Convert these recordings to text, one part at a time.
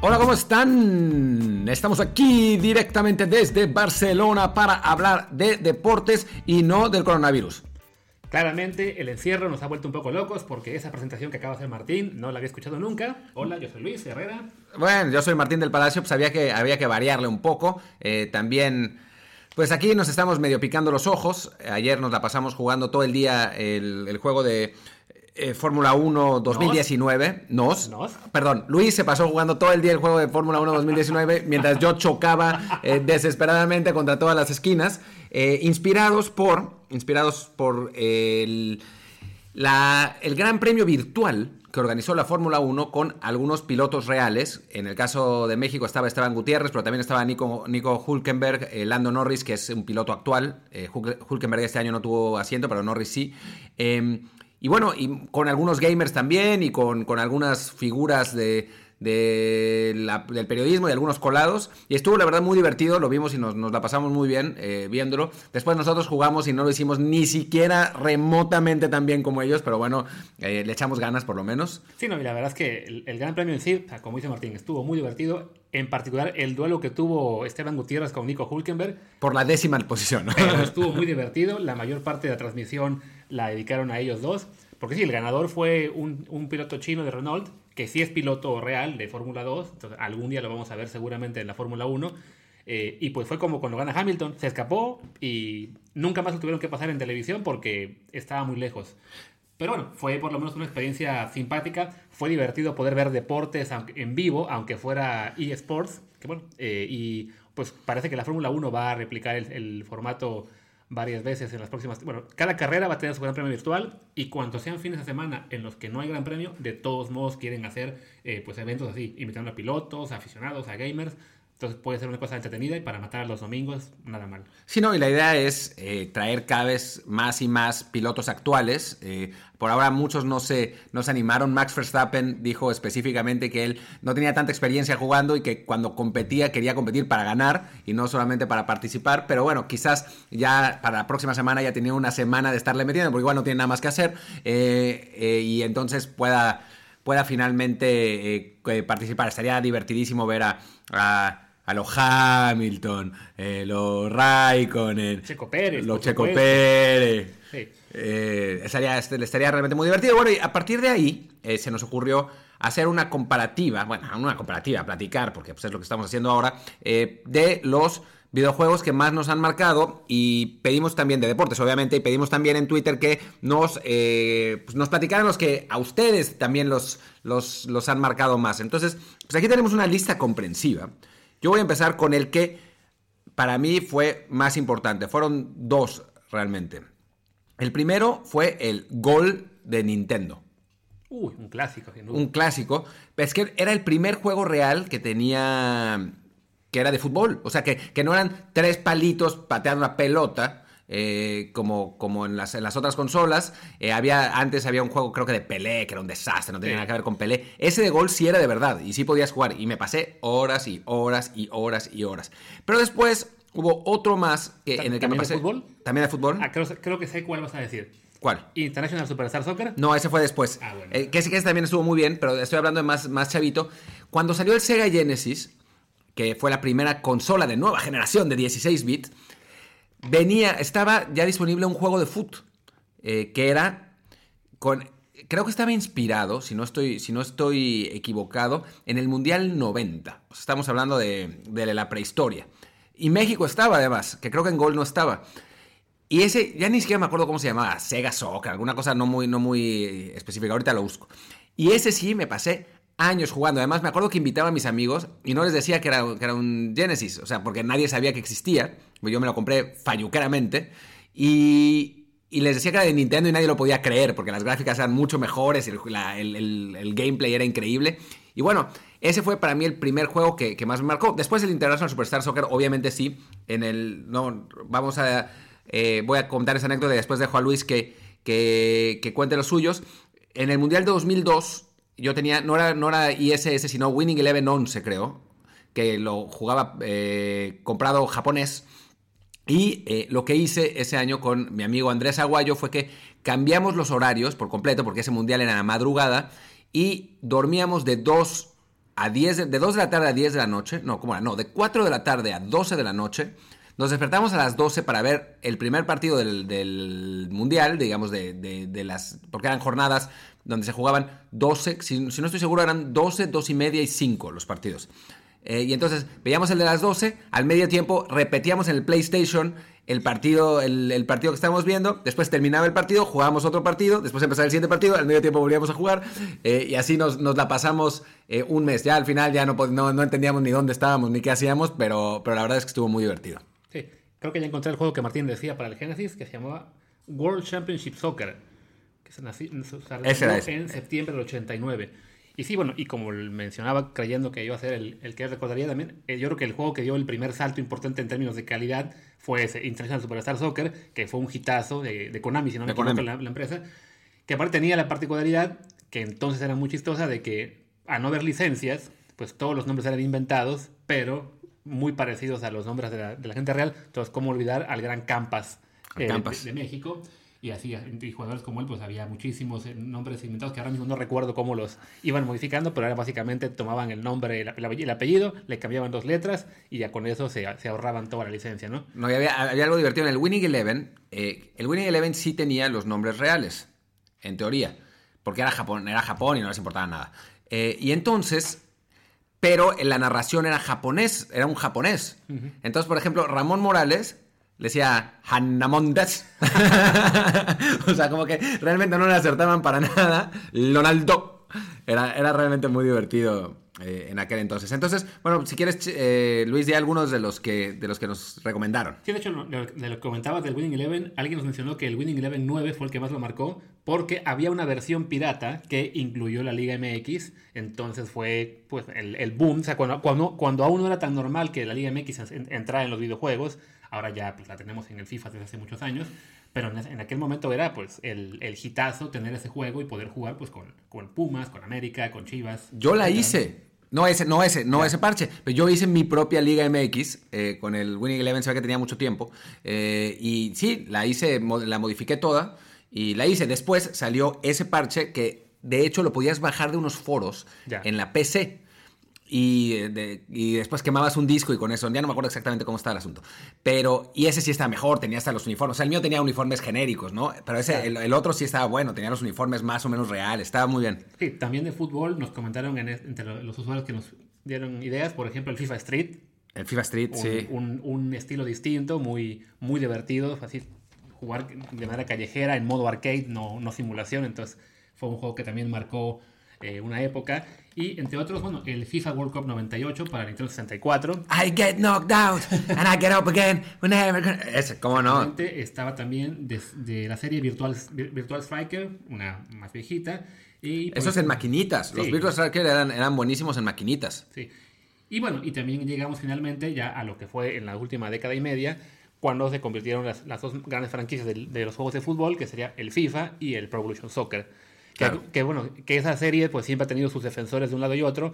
Hola, ¿cómo están? Estamos aquí directamente desde Barcelona para hablar de deportes y no del coronavirus. Claramente el encierro nos ha vuelto un poco locos porque esa presentación que acaba de hacer Martín no la había escuchado nunca. Hola, yo soy Luis Herrera. Bueno, yo soy Martín del Palacio, pues que había que variarle un poco. Eh, también, pues aquí nos estamos medio picando los ojos. Ayer nos la pasamos jugando todo el día el, el juego de eh, Fórmula 1 2019. Nos. Nos. Perdón, Luis se pasó jugando todo el día el juego de Fórmula 1 2019 mientras yo chocaba eh, desesperadamente contra todas las esquinas. eh, inspirados por. Inspirados por el, la- el gran premio virtual que organizó la Fórmula 1 con algunos pilotos reales. En el caso de México estaba Esteban Gutiérrez, pero también estaba Nico, Nico Hulkenberg, eh, Lando Norris, que es un piloto actual. Eh, Hul- Hulkenberg este año no tuvo asiento, pero Norris sí. Eh, y bueno, y con algunos gamers también y con, con algunas figuras de, de la- del periodismo y algunos colados. Y estuvo la verdad muy divertido, lo vimos y nos, nos la pasamos muy bien eh, viéndolo. Después nosotros jugamos y no lo hicimos ni siquiera remotamente tan bien como ellos, pero bueno, eh, le echamos ganas por lo menos. Sí, no, y la verdad es que el, el Gran Premio en sí, como dice Martín, estuvo muy divertido. En particular, el duelo que tuvo Esteban Gutiérrez con Nico Hulkenberg Por la décima posición. ¿no? pero estuvo muy divertido. La mayor parte de la transmisión la dedicaron a ellos dos. Porque sí, el ganador fue un, piloto chino de Renault, que sí es piloto real de Fórmula 2. Entonces, algún día lo vamos a ver seguramente en la Fórmula 1. Eh, y pues fue como cuando gana Hamilton. Se escapó y nunca más lo tuvieron que pasar en televisión porque estaba muy lejos. Pero bueno, fue por lo menos una experiencia simpática. Fue divertido poder ver deportes en vivo, aunque fuera eSports. Que bueno, eh, y pues parece que la Fórmula 1 va a replicar el formato varias veces en las próximas. Bueno, cada carrera va a tener su gran premio virtual y cuanto sean fines de semana en los que no hay gran premio, de todos modos quieren hacer eh, pues eventos así, invitando a pilotos, aficionados, a gamers. Entonces puede ser una cosa entretenida y para matar los domingos, nada mal. Sí, no, y la idea es eh, traer cada vez más y más pilotos actuales. Eh, por ahora muchos no se, no se animaron. Max Verstappen dijo específicamente que él no tenía tanta experiencia jugando y que cuando competía quería competir para ganar y no solamente para participar. Pero bueno, quizás ya para la próxima semana ya tenía una semana de estarle metiendo, porque igual no tiene nada más que hacer. eh, y entonces pueda, pueda finalmente participar. Estaría divertidísimo ver a a lo Hamilton, eh, lo Raikkonen, Checo Pérez, lo por Checo supuesto. Pérez. Sí. Eh, estaría, este- estaría realmente muy divertido. Bueno, y a partir de ahí eh, se nos ocurrió hacer una comparativa, bueno, una comparativa, platicar, porque pues, es lo que estamos haciendo ahora, eh, de los videojuegos que más nos han marcado y pedimos también de deportes, obviamente, y pedimos también en Twitter que nos, eh, pues, nos platicaran los que a ustedes también los, los, los han marcado más. Entonces, pues aquí tenemos una lista comprensiva. Yo voy a empezar con el que para mí fue más importante. Fueron dos realmente. El primero fue el gol de Nintendo. Uy, un clásico, sin duda. Un clásico. Es que era el primer juego real que tenía. que era de fútbol. O sea, que, que no eran tres palitos pateando una pelota. Eh, como, como en, las, en las otras consolas. Eh, había, antes había un juego, creo que de Pelé, que era un desastre, no tenía Sí. nada que ver con Pelé. Ese de gol sí era de verdad y sí podías jugar. Y me pasé horas y horas y horas y horas. Pero después hubo otro más que, en el que me ¿También de pasé. fútbol? ¿También de fútbol? Ah, creo, creo que sé cuál vas a decir. ¿Cuál? International Superstar Soccer. No, ese fue después. Ah, bueno. Eh, que ese, que ese también estuvo muy bien, pero estoy hablando de más, más chavito. Cuando salió el Sega Genesis, que fue la primera consola de nueva generación de 16 bits, venía, estaba ya disponible un juego de foot, eh, que era con... Creo que estaba inspirado, si no estoy, si no estoy equivocado, en el Mundial 90. O sea, estamos hablando de, de la prehistoria. Y México estaba además, que creo que en Gol no estaba. Y ese, ya ni siquiera me acuerdo cómo se llamaba, Sega Soccer, alguna cosa no muy, no muy específica, ahorita lo busco. Y ese sí me pasé años jugando. Además, me acuerdo que invitaba a mis amigos y no les decía que era, que era un Genesis, o sea, porque nadie sabía que existía. Pues Yo me lo compré falluqueramente. Y, les decía que era de Nintendo y nadie lo podía creer, porque las gráficas eran mucho mejores, el, el- gameplay era increíble. Y bueno, ese fue para mí el primer juego que, más me marcó. Después el International Superstar Soccer, obviamente sí. En el. No, vamos a. eh, voy a contar esa anécdota y después dejo a Luis que, que, que cuente los suyos. En el Mundial de 2002, yo tenía. No era, no era ISS, sino Winning Eleven 11, creo. Que lo jugaba eh, comprado japonés. Y eh, lo que hice ese año con mi amigo Andrés Aguayo fue que cambiamos los horarios por completo, porque ese mundial era la madrugada, y dormíamos de 2 a 10, de, de 2 de la tarde a 10 de la noche, no, ¿cómo era? No, de 4 de la tarde a 12 de la noche. Nos despertamos a las 12 para ver el primer partido del, del Mundial, digamos, de, de- de las. Porque eran jornadas donde se jugaban 12, si, si no estoy seguro, eran 12, 2 y media y 5 los partidos. Eh, y entonces veíamos el de las 12, al medio tiempo repetíamos en el PlayStation el partido, el, el partido que estábamos viendo, después terminaba el partido, jugábamos otro partido, después empezaba el siguiente partido, al medio tiempo volvíamos a jugar eh, y así nos, nos la pasamos eh, un mes. Ya al final ya no, no, no entendíamos ni dónde estábamos ni qué hacíamos, pero, pero la verdad es que estuvo muy divertido. Sí, creo que ya encontré el juego que Martín decía para el Genesis, que se llamaba World Championship Soccer, que se nació se Ese era ese. en septiembre del 89. Y sí, bueno, y como mencionaba, creyendo que iba a ser el, el que recordaría también, eh, yo creo que el juego que dio el primer salto importante en términos de calidad fue ese International Superstar Soccer, que fue un hitazo de, de Konami, si no me De equivoco, la, la empresa, que aparte tenía la particularidad, que entonces era muy chistosa, de que a no haber licencias, pues todos los nombres eran inventados, pero muy parecidos a los nombres de la, de la gente real. Entonces, ¿cómo olvidar al gran Campas, eh, de- Campas. De, México? Y así, y jugadores como él, pues había muchísimos eh, nombres inventados que ahora mismo no recuerdo cómo los iban modificando, pero era básicamente tomaban el nombre, el, el- el apellido, le cambiaban dos letras y ya con eso se, se ahorraban toda la licencia, ¿no? No, había, había algo divertido en el Winning Eleven. eh, el Winning Eleven sí tenía los nombres reales, en teoría, porque era Japón, era Japón y no les importaba nada. Eh, y entonces, pero en la narración era japonés, era un japonés. Entonces, por ejemplo, Ramón Morales le decía Hanamondes. o sea, como que realmente no le acertaban para nada. Lonaldo. Era, era realmente muy divertido eh, en aquel entonces. Entonces, bueno, si quieres, eh, Luis, di algunos de los que, de los que nos recomendaron. Sí, de hecho, de lo que comentabas del Winning Eleven, alguien nos mencionó que el Winning Eleven 9 fue el que más lo marcó porque había una versión pirata que incluyó la Liga MX. Entonces fue pues el, el boom. O sea, cuando, cuando, aún no era tan normal que la Liga MX en- entrara en los videojuegos, ahora ya pues, la tenemos en el FIFA desde hace muchos años. Pero en, aquel momento era pues el, el hitazo tener ese juego y poder jugar pues con, con Pumas, con América, con Chivas. Yo la etcétera. hice. No ese, no ese, no ese parche. Pero yo hice mi propia Liga MX eh, con el Winning Eleven, se ve que tenía mucho tiempo. eh, y sí, la hice, la modifiqué toda y la hice. Después salió ese parche que de hecho lo podías bajar de unos foros Ya. en la PC. Y, eh, de- y después quemabas un disco y con eso, ya no me acuerdo exactamente cómo está el asunto. Pero, y ese sí está mejor, tenía hasta los uniformes. O sea, el mío tenía uniformes genéricos, ¿no? Pero ese, el, el otro sí estaba bueno, tenía los uniformes más o menos reales, estaba muy bien. Sí, también de fútbol nos comentaron en, entre lo- los usuarios que nos dieron ideas, por ejemplo, el FIFA Street, El FIFA Street, un, sí. un- un estilo distinto, muy, muy divertido, así jugar de manera callejera en modo arcade, no, no simulación, entonces fue un juego que también marcó eh, una época. Y entre otros, bueno, el FIFA World Cup 98 para Nintendo 64. I get knocked out and I get up again whenever. Ese, ¿cómo no? Estaba también de, de la serie Virtual, Virtual Striker, una más viejita. Y, pues, Eso es en maquinitas. Los Sí. Virtual Striker eran, eran buenísimos en maquinitas. Sí. Y bueno, y también llegamos finalmente ya a lo que fue en la última década y media, cuando se convirtieron las, las dos grandes franquicias de, de los juegos de fútbol, que sería el FIFA y el Pro Evolution Soccer. Que, bueno, que esa serie pues siempre ha tenido sus defensores de un lado y otro.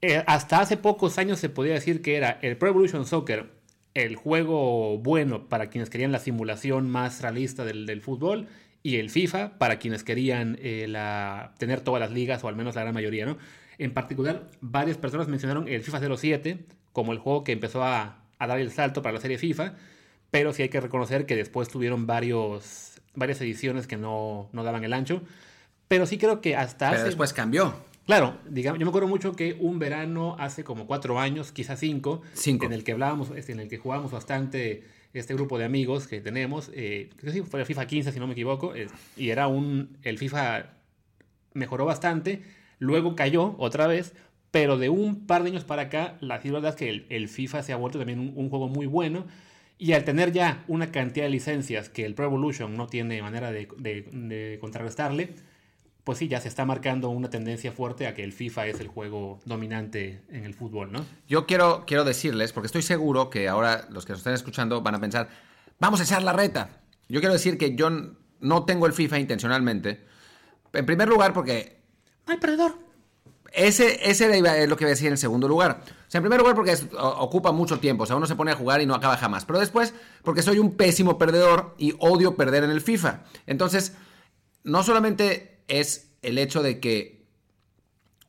Eh, hasta hace pocos años se podía decir que era el Pro Evolution Soccer el juego bueno para quienes querían la simulación más realista del, del fútbol y el FIFA para quienes querían eh, la, tener todas las ligas o al menos la gran mayoría, ¿no? En particular, varias personas mencionaron el FIFA 07 como el juego que empezó a, a dar el salto para la serie FIFA, pero sí hay que reconocer que después tuvieron varios, varias ediciones que no, no daban el ancho. Pero sí creo que hasta Pero hace... después cambió. Claro, digamos, yo me acuerdo mucho que un verano hace como cuatro años, quizás cinco, Cinco. en el que hablábamos, este, en el que jugábamos bastante este grupo de amigos que tenemos, eh, creo que sí, fue el FIFA 15 si no me equivoco, eh, y era un, el FIFA mejoró bastante, luego cayó otra vez, pero de un par de años para acá, la verdad es que el, el FIFA se ha vuelto también un, un juego muy bueno, y al tener ya una cantidad de licencias que el Pro Evolution no tiene manera de, de- de contrarrestarle, pues sí, ya se está marcando una tendencia fuerte a que el FIFA es el juego dominante en el fútbol, ¿no? Yo quiero, quiero decirles, porque estoy seguro que ahora los que nos estén escuchando van a pensar, vamos a echar la reta. Yo quiero decir que yo no tengo el FIFA intencionalmente. En primer lugar, porque ¡Ay, perdedor! Ese, ese era lo que iba a decir en segundo lugar. O sea, en primer lugar porque ocupa mucho tiempo. O sea, uno se pone a jugar y no acaba jamás. Pero después porque soy un pésimo perdedor y odio perder en el FIFA. Entonces, no solamente es el hecho de que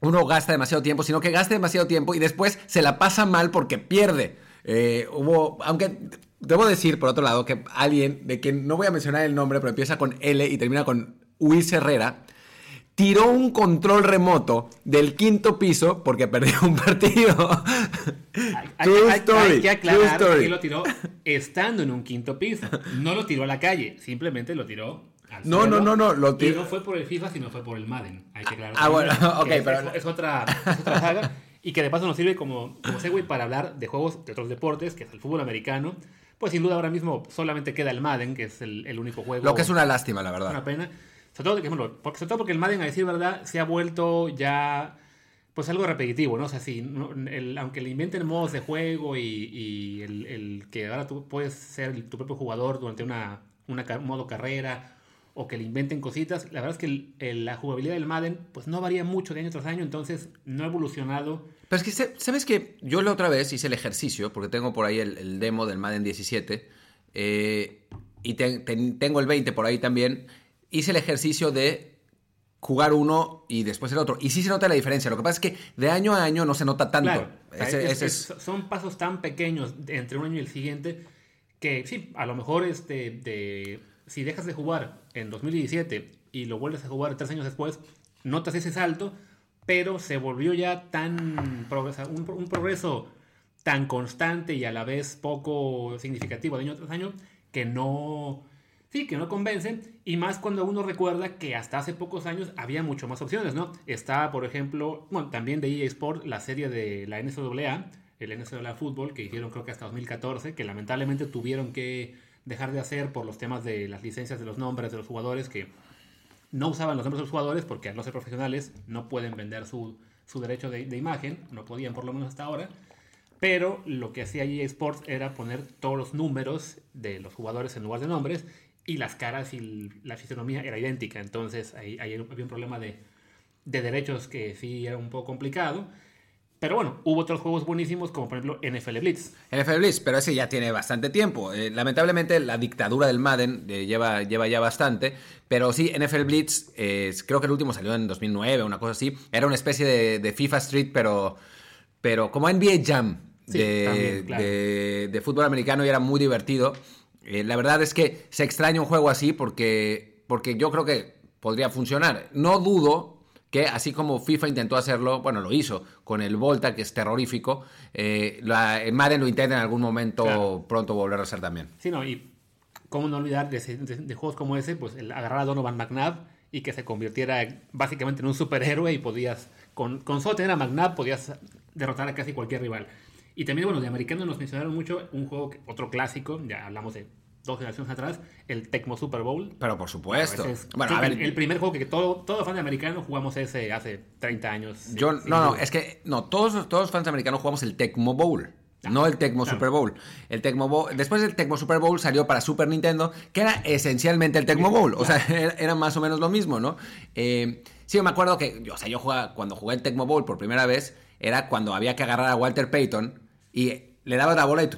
uno gasta demasiado tiempo, sino que gasta demasiado tiempo y después se la pasa mal porque pierde. Eh, hubo, aunque debo decir, por otro lado, que alguien de quien no voy a mencionar el nombre, pero empieza con L y termina con Luis Herrera, tiró un control remoto del quinto piso porque perdió un partido. Hay, True story. hay que aclarar que lo tiró estando en un quinto piso. No lo tiró a la calle, simplemente lo tiró No, no, no, no, lo tiró. No fue por el FIFA, sino fue por el Madden. Hay que aclarar. Ah, bueno, ok, pero... Es, otra, es otra saga. y que de paso nos sirve como, como segue para hablar de juegos de otros deportes, que es el fútbol americano. Pues sin duda ahora mismo solamente queda el Madden, que es el, el único juego. Lo que es una lástima, la verdad. Una pena. Sobre todo, porque, sobre todo porque el Madden, a decir verdad, se ha vuelto ya pues algo repetitivo, ¿no? O sea, si, aunque le inventen modos de juego y, el, que ahora tú puedes ser tu propio jugador durante una, una modo carrera o que le inventen cositas, la verdad es que la jugabilidad del Madden pues no varía mucho de año tras año, entonces no ha evolucionado. Pero es que, ¿sabes que Yo la otra vez hice el ejercicio, porque tengo por ahí el, demo del Madden 17, eh, y tengo el 20 por ahí también, hice el ejercicio de jugar uno y después el otro. Y sí se nota la diferencia. Lo que pasa es que de año a año no se nota tanto. son pasos tan pequeños entre un año y el siguiente que sí, a lo mejor este, de, si dejas de jugar en 2017 y lo vuelves a jugar tres años después, notas ese salto, pero se volvió ya tan un, un progreso tan constante y a la vez poco significativo de año tras año que no sí, que no convencen, y más cuando uno recuerda que hasta hace pocos años había mucho más opciones, ¿no? Está, por ejemplo, bueno, también de EA Sport, la serie de la NCAA, el NCAA Fútbol, que hicieron creo que hasta 2014, que lamentablemente tuvieron que dejar de hacer por los temas de las licencias de los nombres de los jugadores, que no usaban los nombres de los jugadores porque al no ser profesionales no pueden vender su, derecho de, de imagen, no podían por lo menos hasta ahora. Pero lo que hacía EA Sports era poner todos los números de los jugadores en lugar de nombres y las caras y la fisionomía era idéntica. Entonces ahí, había un problema de, derechos que sí era un poco complicado. Pero bueno, hubo otros juegos buenísimos como por ejemplo NFL Blitz. NFL Blitz, pero ese ya tiene bastante tiempo. Eh, lamentablemente la dictadura del Madden eh, lleva, lleva ya bastante. Pero sí, NFL Blitz, eh, creo que el último salió en 2009, una cosa así. Era una especie de, FIFA Street, pero, pero como NBA Jam de, de fútbol americano y era muy divertido. Eh, la verdad es que se extraña un juego así porque, porque yo creo que podría funcionar. No dudo que así como FIFA intentó hacerlo, bueno, lo hizo con el Volta, que es terrorífico, eh, la, el Madden lo intenta en algún momento pronto volver a hacer también. Sí, no, y cómo no olvidar de, juegos como ese, pues el agarrar a Donovan McNabb y que se convirtiera básicamente en un superhéroe y podías, con, con solo tener a McNabb, podías derrotar a casi cualquier rival. Y también, bueno, de americano nos mencionaron mucho un juego, otro clásico, ya hablamos de dos generaciones atrás, el Tecmo Super Bowl. Pero por supuesto. bueno, a ver, el, primer juego que todo, todo fan de americano jugamos ese hace 30 años. Yo, no, no, es que no, todos, todos los fans americanos jugamos el Tecmo Bowl. Ah, no el Tecmo Super Bowl. El Tecmo Bowl. Después del Tecmo Super Bowl salió para Super Nintendo, que era esencialmente el Tecmo Bowl. O sea, era, más o menos lo mismo, ¿no? Eh, sí, me acuerdo que, o sea, yo jugaba, cuando jugué el Tecmo Bowl por primera vez, era cuando había que agarrar a Walter Payton y le daba la bola y,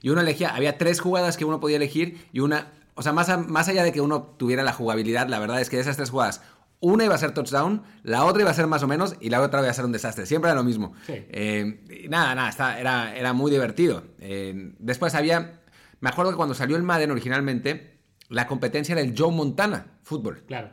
y uno elegía, había tres jugadas que uno podía elegir y una, o sea, más, más allá de que uno tuviera la jugabilidad, la verdad es que de esas tres jugadas, una iba a ser touchdown, la otra iba a ser más o menos y la otra iba a ser un desastre. Siempre era lo mismo. Eh, nada, nada, era, era muy divertido. Eh, después había, me acuerdo que cuando salió el Madden originalmente, la competencia era el Joe Montana fútbol. Claro.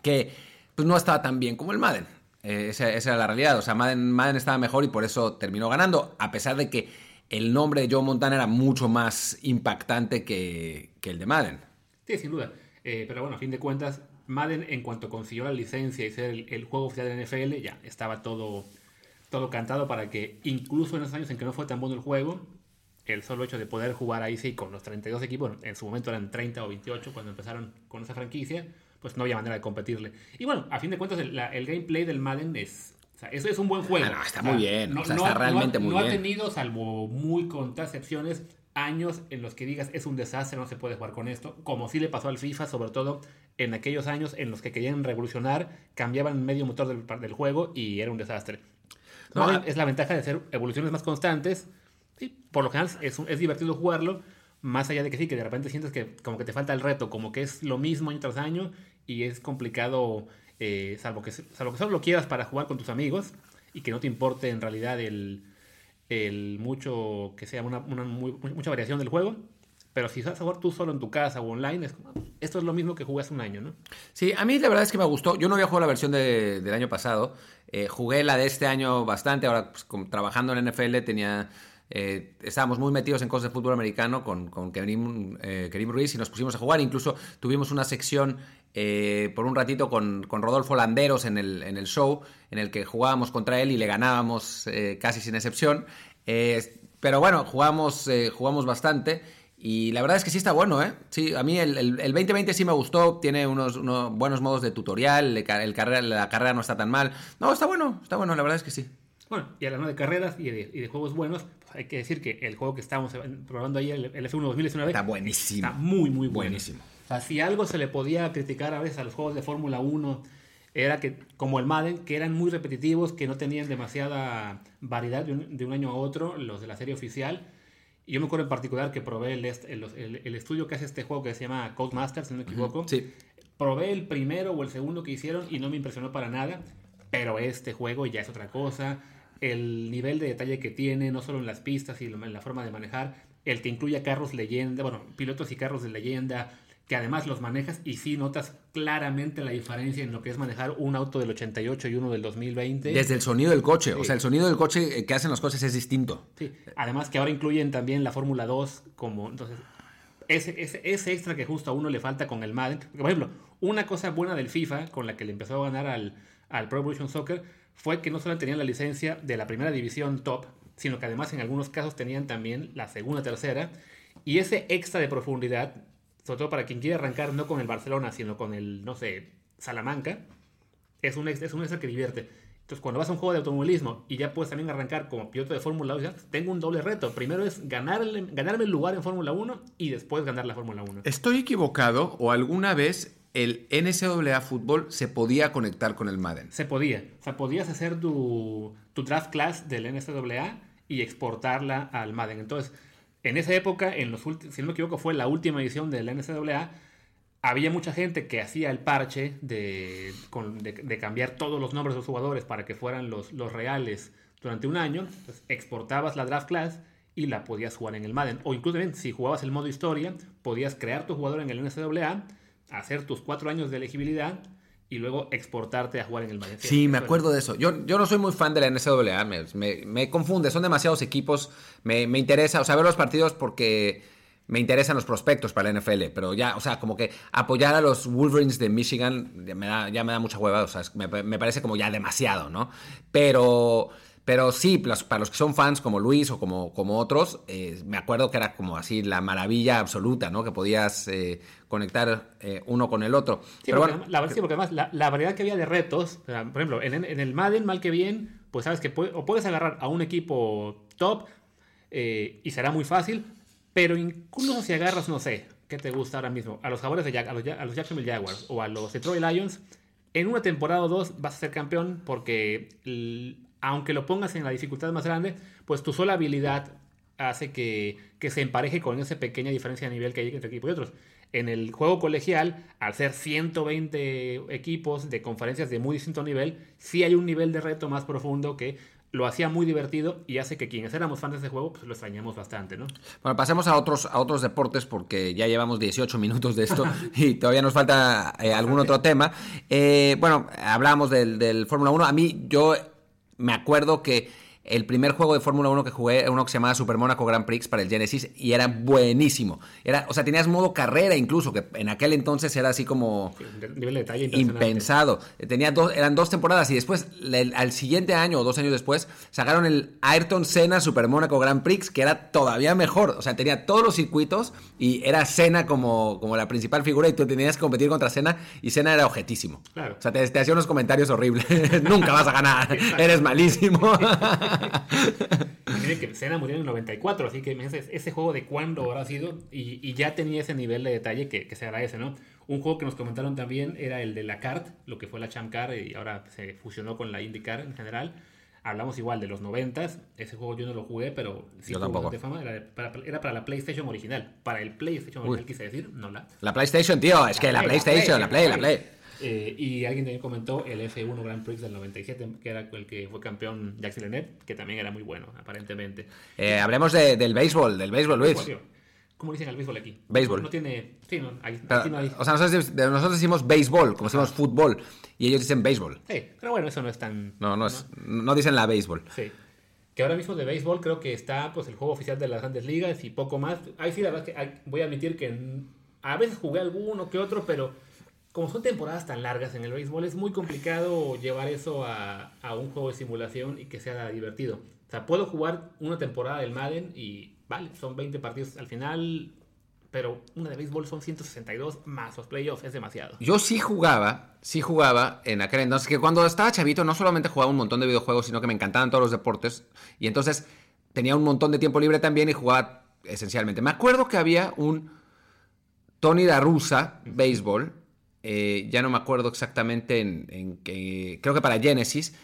Que pues no estaba tan bien como el Madden. Eh, esa, era la realidad. O sea, Madden, estaba mejor y por eso terminó ganando, a pesar de que el nombre de Joe Montana era mucho más impactante que, el de Madden. Sí, sin duda. Eh, pero bueno, a fin de cuentas, Madden, en cuanto consiguió la licencia y ser el, juego oficial de NFL, ya estaba todo, todo cantado para que, incluso en los años en que no fue tan bueno el juego, el solo hecho de poder jugar ahí sí con los 32 equipos, en su momento eran 30 o 28 cuando empezaron con esa franquicia, pues no había manera de competirle. Y bueno, a fin de cuentas, el, gameplay del Madden es. O sea, eso es un buen juego. Ah, está muy bien. No, está realmente muy bien. No ha tenido, salvo muy contadas excepciones, años en los que digas es un desastre, no se puede jugar con esto. Como sí le pasó al FIFA, sobre todo en aquellos años en los que querían revolucionar, cambiaban medio motor del, del juego y era un desastre. Ah. es la ventaja de hacer evoluciones más constantes. Sí, por lo general es, es divertido jugarlo más allá de que sí, que de repente sientes que como que te falta el reto, como que es lo mismo año tras año y es complicado eh, salvo, que, salvo que solo lo quieras para jugar con tus amigos y que no te importe en realidad el, el mucho, que sea una, una muy- mucha variación del juego. Pero si vas a jugar tú solo en tu casa o online, es esto es lo mismo que jugué hace un año, ¿no? Sí, a mí la verdad es que me gustó. Yo no había jugado la versión de- del año pasado. Eh, jugué la de este año bastante. Ahora, pues, como trabajando en NFL, tenía. Eh, estábamos muy metidos en cosas de fútbol americano con, con Kerim, eh, Ruiz y nos pusimos a jugar. Incluso tuvimos una sección eh, por un ratito con, con Rodolfo Landeros en el, en el show, en el que jugábamos contra él y le ganábamos eh, casi sin excepción. Eh, pero bueno, jugamos, jugamos bastante. Y la verdad es que sí está bueno, ¿eh? Sí, a mí el, el- el 2020 sí me gustó, tiene unos, unos buenos modos de tutorial, el carrera- la carrera no está tan mal. No, está bueno, está bueno, la verdad es que sí. Bueno, y hablando de carreras y de, y de juegos buenos, pues hay que decir que el juego que estábamos probando ayer, el, el F1 2019, Está buenísimo. está muy, muy bueno. Buenísimo. O sea, si algo se le podía criticar a veces a los juegos de Fórmula 1, era que, como el Madden, que eran muy repetitivos, que no tenían demasiada variedad de un, de un año a otro, los de la serie oficial. Y yo me acuerdo en particular que probé el, el, el- el estudio que hace este juego que se llama Codemasters, si no me equivoco. Sí. Probé el primero o el segundo que hicieron y no me impresionó para nada, pero este juego ya es otra cosa. El nivel de detalle que tiene, no solo en las pistas y en la forma de manejar, el que incluye carros leyenda, bueno, pilotos y carros de leyenda, que además los manejas y sí notas claramente la diferencia en lo que es manejar un auto del 88 y uno del 2020. Desde el sonido del coche, o sea, el sonido del coche eh, que hacen los coches es distinto. Sí, además que ahora incluyen también la Fórmula 2 como entonces ese, ese, ese extra que justo a uno le falta con el Madden. Por ejemplo, una cosa buena del FIFA con la que le empezó a ganar al, al Pro Evolution Soccer fue que no solo tenían la licencia de la primera división top, sino que además en algunos casos tenían también la segunda, tercera. Y ese extra de profundidad, sobre todo para quien quiere arrancar no con el Barcelona, sino con el, no sé, Salamanca, es un extra, es un extra que divierte. Entonces, cuando vas a un juego de automovilismo y ya puedes también arrancar como piloto de Fórmula 1, ya tengo un doble reto. Primero es ganarle, ganarme el lugar en Fórmula 1 y después ganar la Fórmula 1. ¿Estoy equivocado o alguna vez el NCAA fútbol se podía conectar con el Madden? Se podía. O sea, podías hacer tu, draft class del NCAA y exportarla al Madden. Entonces, en esa época, en los si no me equivoco, fue la última edición del NCAA. Había mucha gente que hacía el parche de, cambiar todos los nombres de los jugadores para que fueran los, reales durante un año. Exportabas la draft class y la podías jugar en el Madden. O incluso si jugabas el modo historia, podías crear tu jugador en el NCAA, hacer tus cuatro años de elegibilidad y luego exportarte a jugar en el Madden. Sí, me acuerdo de eso. Yo, yo no soy muy fan de la NCAA, me, me- confunde, son demasiados equipos, me, me interesa, o sea, ver los partidos porque me interesan los prospectos para la NFL, pero ya, o sea, como que apoyar a los Wolverines de Michigan ya me da, ya me da mucha hueva, o sea, me parece como ya demasiado, ¿no? Pero, pero sí, para los que son fans como Luis o como, como otros, eh, me acuerdo que era como así la maravilla absoluta, ¿no? Que podías eh, conectar eh, uno con el otro. Sí, pero porque, bueno, la, sí, porque además la, la variedad que había de retos, por ejemplo, en, en el Madden, mal que bien, pues sabes que puede- o puedes agarrar a un equipo top y será muy fácil, pero incluso si agarras, no sé, ¿qué te gusta ahora mismo? A los jaguares de Jack- a los, a los Jacksonville Jaguars o a los Detroit Lions, en una temporada o dos vas a ser campeón porque aunque lo pongas en la dificultad más grande, pues tu sola habilidad hace que, que se empareje con esa pequeña diferencia de nivel que hay entre equipo y otros. En el juego colegial, al ser 120 equipos de conferencias de muy distinto nivel, sí hay un nivel de reto más profundo que lo hacía muy divertido y hace que quienes éramos fans de ese juego, pues lo extrañamos bastante, ¿no? Bueno, pasemos a otros, a otros deportes porque ya llevamos 18 minutos de esto y todavía nos falta eh, algún otro tema. Eh, bueno, hablábamos del, del Fórmula 1. A mí, yo me acuerdo que el primer juego de Fórmula 1 que jugué era uno que se llamaba Super Monaco Grand Prix para el Genesis y era buenísimo. Era, o sea, tenías modo carrera incluso, que en aquel entonces era así como Sí, nivel de detalle impensado. Tenía dos, eran dos temporadas y después, el- al siguiente año o dos años después, sacaron el Ayrton Senna Super Monaco Grand Prix, que era todavía mejor. O sea, tenía todos los circuitos y era Senna como, como la principal figura y tú tenías que competir contra Senna y Senna era objetísimo. Claro. O sea, te, te hacía unos comentarios horribles. Nunca vas a ganar. Eres malísimo. Imagínate que Senna murió en el 94, así que ese, ese juego de cuándo habrá sido y, y ya tenía ese nivel de detalle que, que se agradece, ¿no? Un juego que nos comentaron también era el de la Kart, lo que fue la Champ Car y ahora se fusionó con la IndyCar en general. Hablamos igual de los 90 ese juego yo no lo jugué, pero sí Yo tampoco. fama. Era, para, era para la PlayStation original, para el PlayStation original quise decir, no la. La PlayStation, tío. Es que la La Play, la PlayStation, Play, la Play, la la Play. Eh, y alguien también comentó el F1 Grand Prix del 97, que era el que fue campeón Jacques Villeneuve, que también era muy bueno, aparentemente. Eh, hablemos de- del béisbol, del béisbol, Luis. ¿Cómo dicen al béisbol aquí? Béisbol. No tiene... Sí, no, ahí- Pero, aquí no hay... O sea, nosotros, nosotros decimos béisbol, como decimos fútbol, y ellos dicen béisbol. Sí, pero bueno, eso no es tan... No, no, es, no dicen la béisbol. Sí. Que ahora mismo de béisbol creo que está pues el juego oficial de las grandes ligas y poco más. Ahí sí, la verdad es que hay- voy a admitir que a veces jugué alguno que otro, pero como son temporadas tan largas en el béisbol, es muy complicado llevar eso a, a un juego de simulación y que sea divertido. O sea, puedo jugar una temporada del Madden y vale, son 20 partidos al final, pero una de béisbol son 162 más los playoffs, es demasiado. Yo sí jugaba, sí jugaba en aquel entonces, que cuando estaba chavito no solamente jugaba un montón de videojuegos, sino que me encantaban todos los deportes, y entonces tenía un montón de tiempo libre también y jugaba esencialmente. Me acuerdo que había un Tony La Russa, béisbol, eh, ya no me acuerdo exactamente en, en qué, creo que para Genesis,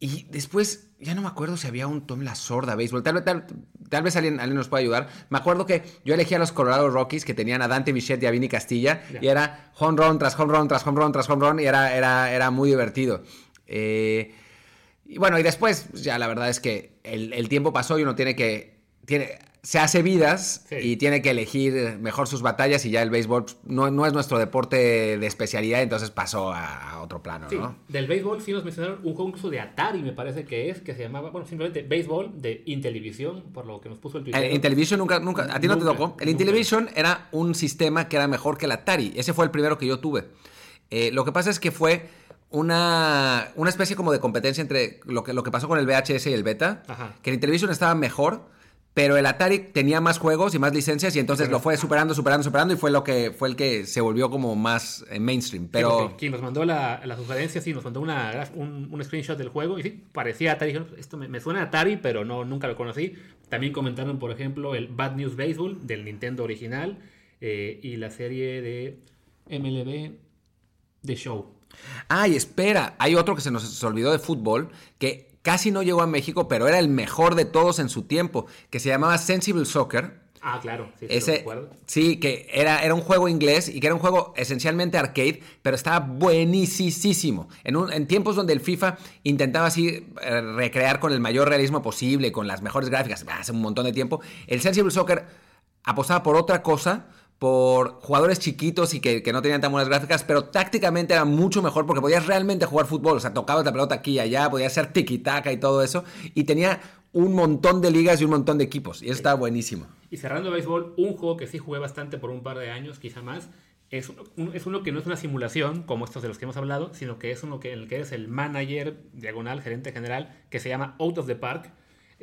y después ya no me acuerdo si había un Tom La Sorda béisbol, tal, vez- tal, tal vez alguien, alguien nos pueda ayudar. Me acuerdo que yo elegía a los Colorado Rockies que tenían a Dante Bichette y a Vini Castilla, y era home run tras home run tras home run tras home run, y era, era, era muy divertido. Eh, y bueno, y después, ya la verdad es que el, el tiempo pasó y uno tiene que. Tiene, se hace vidas Sí. y tiene que elegir mejor sus batallas y ya el béisbol pues, no, no es nuestro deporte de especialidad, entonces pasó a, otro plano, Sí, ¿no? del béisbol sí nos mencionaron un incluso de Atari, me parece que es, que se llamaba, bueno, simplemente béisbol de Intellivision, por lo que nos puso el Twitter. El Intellivision nunca, nunca, a ti no te tocó. El nunca. Intellivision era un sistema que era mejor que el Atari. Ese fue el primero que yo tuve. Eh, lo que pasa es que fue una, una especie como de competencia entre lo que, lo que pasó con el VHS y el Beta. Ajá. Que el Intellivision estaba mejor, pero el Atari tenía más juegos y más licencias y entonces Pero- lo fue superando, superando, superando y fue lo que fue el que se volvió como más eh, mainstream. Pero quien nos mandó la, la sugerencia, sí, nos mandó una, un, un screenshot del juego y sí, parecía Atari. Esto me, me suena a Atari, pero no, nunca lo conocí. También comentaron, por ejemplo, el Bad News Baseball del Nintendo original eh, y la serie de MLB The Show. Ay, espera, hay otro que se nos olvidó de fútbol, que casi no llegó a México, pero era el mejor de todos en su tiempo, que se llamaba Sensible Soccer. Ah, claro, sí, lo Ese, sí, que era, era un juego inglés y que era un juego esencialmente arcade, pero estaba buenísimo. En, un- en tiempos donde el FIFA intentaba así eh, recrear con el mayor realismo posible, con las mejores gráficas, hace un montón de tiempo, el Sensible Soccer apostaba por otra cosa, por jugadores chiquitos y que, que no tenían tan buenas gráficas, pero tácticamente era mucho mejor porque podías realmente jugar fútbol, o sea, tocabas la pelota aquí y allá, podías hacer tiki-taka y todo eso, y tenía un montón de ligas y un montón de equipos, y eso estaba buenísimo. Y cerrando béisbol, un juego que sí jugué bastante por un par de años, quizá más, es uno, un- es uno que no es una simulación, como estos de los que hemos hablado, sino que es uno que, en el que eres el manager, diagonal, gerente general, que se llama Out of the Park.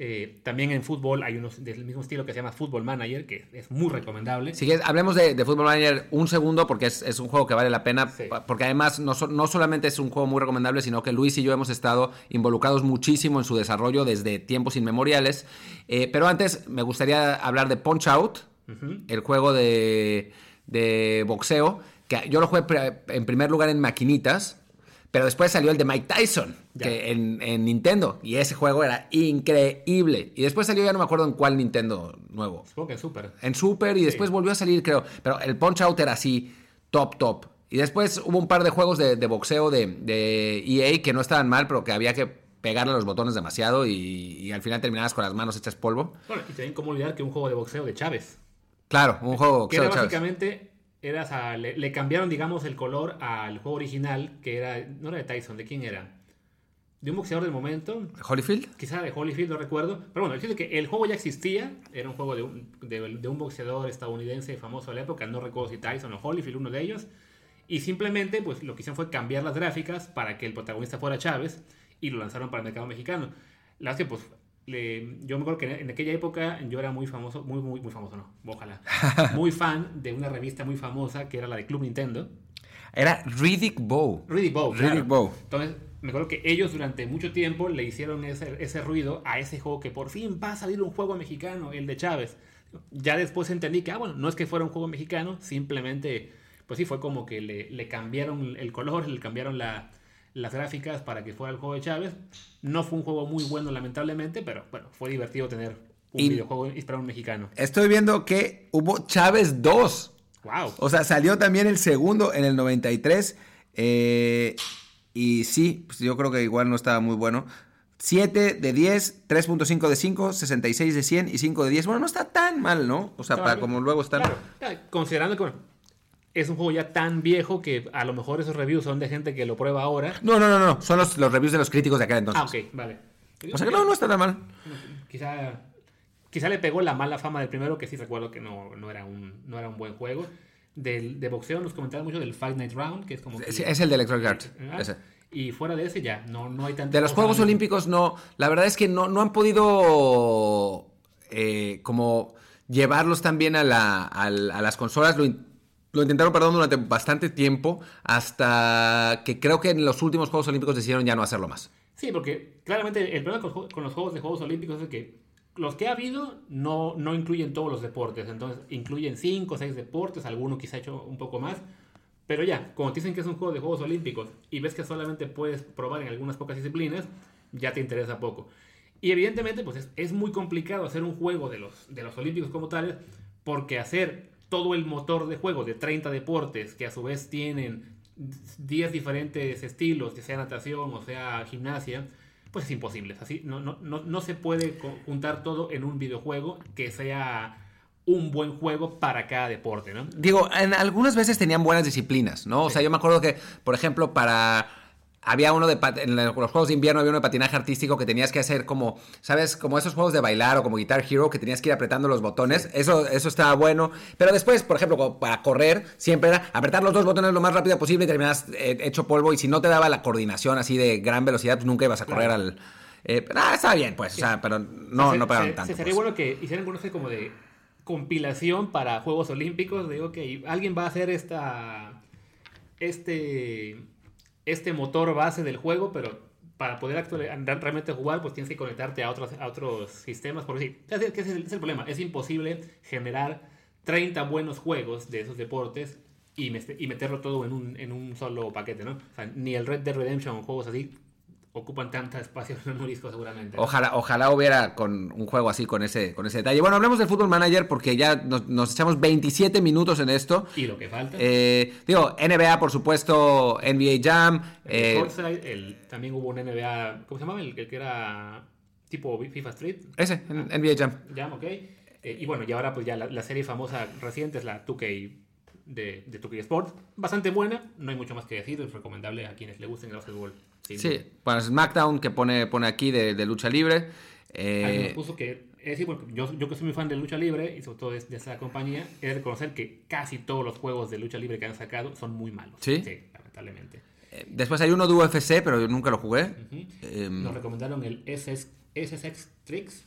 Eh, también en fútbol hay unos del mismo estilo que se llama Football Manager, que es muy recomendable. Si hablemos de, de Football Manager un segundo porque es, es un juego que vale la pena, Sí. porque además no, so- no solamente es un juego muy recomendable, sino que Luis y yo hemos estado involucrados muchísimo en su desarrollo desde tiempos inmemoriales. Eh, pero antes me gustaría hablar de Punch Out, el juego de, de boxeo, que yo lo jugué en primer lugar en maquinitas. Pero después salió el de Mike Tyson que en, en Nintendo. Y ese juego era increíble. Y después salió, ya no me acuerdo en cuál Nintendo nuevo. Supongo que es súper. En Super y después volvió a salir, creo. Pero el Punch Out era así, top, top. Y después hubo un par de juegos de, de boxeo de, de EA que no estaban mal, pero que había que pegarle los botones demasiado y, y al final terminabas con las manos hechas polvo. Bueno, y también cómo olvidar que un juego de boxeo de Chávez. Claro, un juego Que boxeo, era Chávez. básicamente, era, o sea, le, le cambiaron, digamos, el color al juego original, que era, no era de Tyson, ¿de quién era? De un boxeador del momento, ¿Holyfield? quizá de Holyfield, no recuerdo. Pero bueno, el es que el juego ya existía, era un juego de un, de, de un boxeador estadounidense famoso de la época, no recuerdo si Tyson o Holyfield, uno de ellos. Y simplemente, pues lo que hicieron fue cambiar las gráficas para que el protagonista fuera Chávez y lo lanzaron para el mercado mexicano. La verdad es que, pues, le- yo me acuerdo que en aquella época yo era muy famoso, muy, muy, muy famoso, no, ojalá, muy fan de una revista muy famosa que era la de Club Nintendo. Era Riddick Bow. Riddick Bowe. Riddick claro. Bowe. Entonces, me acuerdo que ellos durante mucho tiempo le hicieron ese, ese ruido a ese juego que por fin va a salir un juego mexicano, el de Chávez. Ya después entendí que, ah, bueno, no es que fuera un juego mexicano, simplemente, pues sí, fue como que le, le cambiaron el color, le cambiaron la- las gráficas para que fuera el juego de Chávez. No fue un juego muy bueno, lamentablemente, pero bueno, fue divertido tener un Y- videojuego inspirado en mexicano. Estoy viendo que hubo Chávez 2. ¡Wow! O sea, salió también el segundo en el 93 Eh, y sí, pues yo creo que igual no estaba muy bueno. 7 de 10, 3.5 de 5, 66 de 100 y 5 de 10. Bueno, no está tan mal, ¿no? O sea, Estaba para como luego están... Claro, claro, considerando que bueno, es un juego ya tan viejo que a lo mejor esos reviews son de gente que lo prueba ahora. No, no, no, no. Son los, los reviews de los críticos de aquel entonces. Ah, ok, vale. O sea que no, no está tan mal. Quizá, quizá le pegó la mala fama del primero, que sí recuerdo que no, no, era, un, no era un buen juego. Del, de boxeo nos comentaron mucho del Fight Night Round, que es como... que- Sí, es el de Electronic Arts. Ah, ese. Y fuera de ese ya, no, no hay tanto... De los Juegos Olímpicos, no. La verdad es que no, no han podido eh, como llevarlos también a, la, a, a las consolas. Lo, in- lo intentaron, perdón, durante bastante tiempo, hasta que creo que en los últimos Juegos Olímpicos decidieron ya no hacerlo más. Sí, porque claramente el problema con, los Juegos de Juegos Olímpicos es que los que ha habido no, no incluyen todos los deportes. Entonces, incluyen 5 o 6 deportes, alguno quizá hecho un poco más. Pero ya, como te dicen que es un juego de Juegos Olímpicos y ves que solamente puedes probar en algunas pocas disciplinas, ya te interesa poco. Y evidentemente, pues es, es muy complicado hacer un juego de los, de los Olímpicos como tales, porque hacer todo el motor de juego de 30 deportes, que a su vez tienen 10 diferentes estilos, ya sea natación o sea gimnasia, pues es imposible. Así, no, no, no, no se puede juntar todo en un videojuego que sea un buen juego para cada deporte, ¿no? Digo, en algunas veces tenían buenas disciplinas, ¿no? O sea, yo me acuerdo que, por ejemplo, para... Había uno de... En los Juegos de Invierno había uno de patinaje artístico que tenías que hacer como, ¿sabes? Como esos juegos de bailar o como Guitar Hero que tenías que ir apretando los botones. Eso, eso estaba bueno. Pero después, por ejemplo, para correr, siempre era apretar los dos botones lo más rápido posible y terminas eh, hecho polvo. Y si no te daba la coordinación así de gran velocidad, pues nunca ibas a correr Claro. al... Eh, pero, ah, estaba bien, pues. O sea, pero no, Se- no pegaron se- tanto. se- Sería pues. bueno que hicieran especie como de compilación para Juegos Olímpicos de, ok, alguien va a hacer esta, este, este motor base del juego, pero para poder realmente jugar, pues tienes que conectarte a otros, a otros sistemas. Porque sí, es, el- que es el, problema. Es imposible generar 30 buenos juegos de esos deportes y, mete- y meterlo todo en un, en un solo paquete, ¿no? Ni el Red Dead Redemption o juegos así ocupan tanto espacio en un disco seguramente. Ojalá, ojalá hubiera con un juego así con ese, con ese detalle. Bueno, hablemos del Football Manager porque ya nos, nos echamos 27 minutos en esto. Y lo que falta. Eh, digo, NBA, por supuesto, NBA Jam. el eh, Courtside, el- también hubo un NBA, ¿cómo se llamaba? El, el que era tipo FIFA Street. ese, NBA Jam. Ya, ok. Eh, y bueno, y ahora pues ya la, la serie famosa reciente es la 2K de, de 2K Sports. Bastante buena, no hay mucho más que decir, es recomendable a quienes le gusten el básquetbol. Sí, para SmackDown que pone, pone aquí de, de lucha libre. Eh, puso que, es decir, bueno, yo, yo que soy muy fan de lucha libre y sobre todo de, de esa compañía, de reconocer que casi todos los juegos de lucha libre que han sacado son muy malos. ¿Sí? lamentablemente. eh, después hay uno de UFC, pero yo nunca lo jugué. Em, Nos recomendaron el SS, SSX Tricks.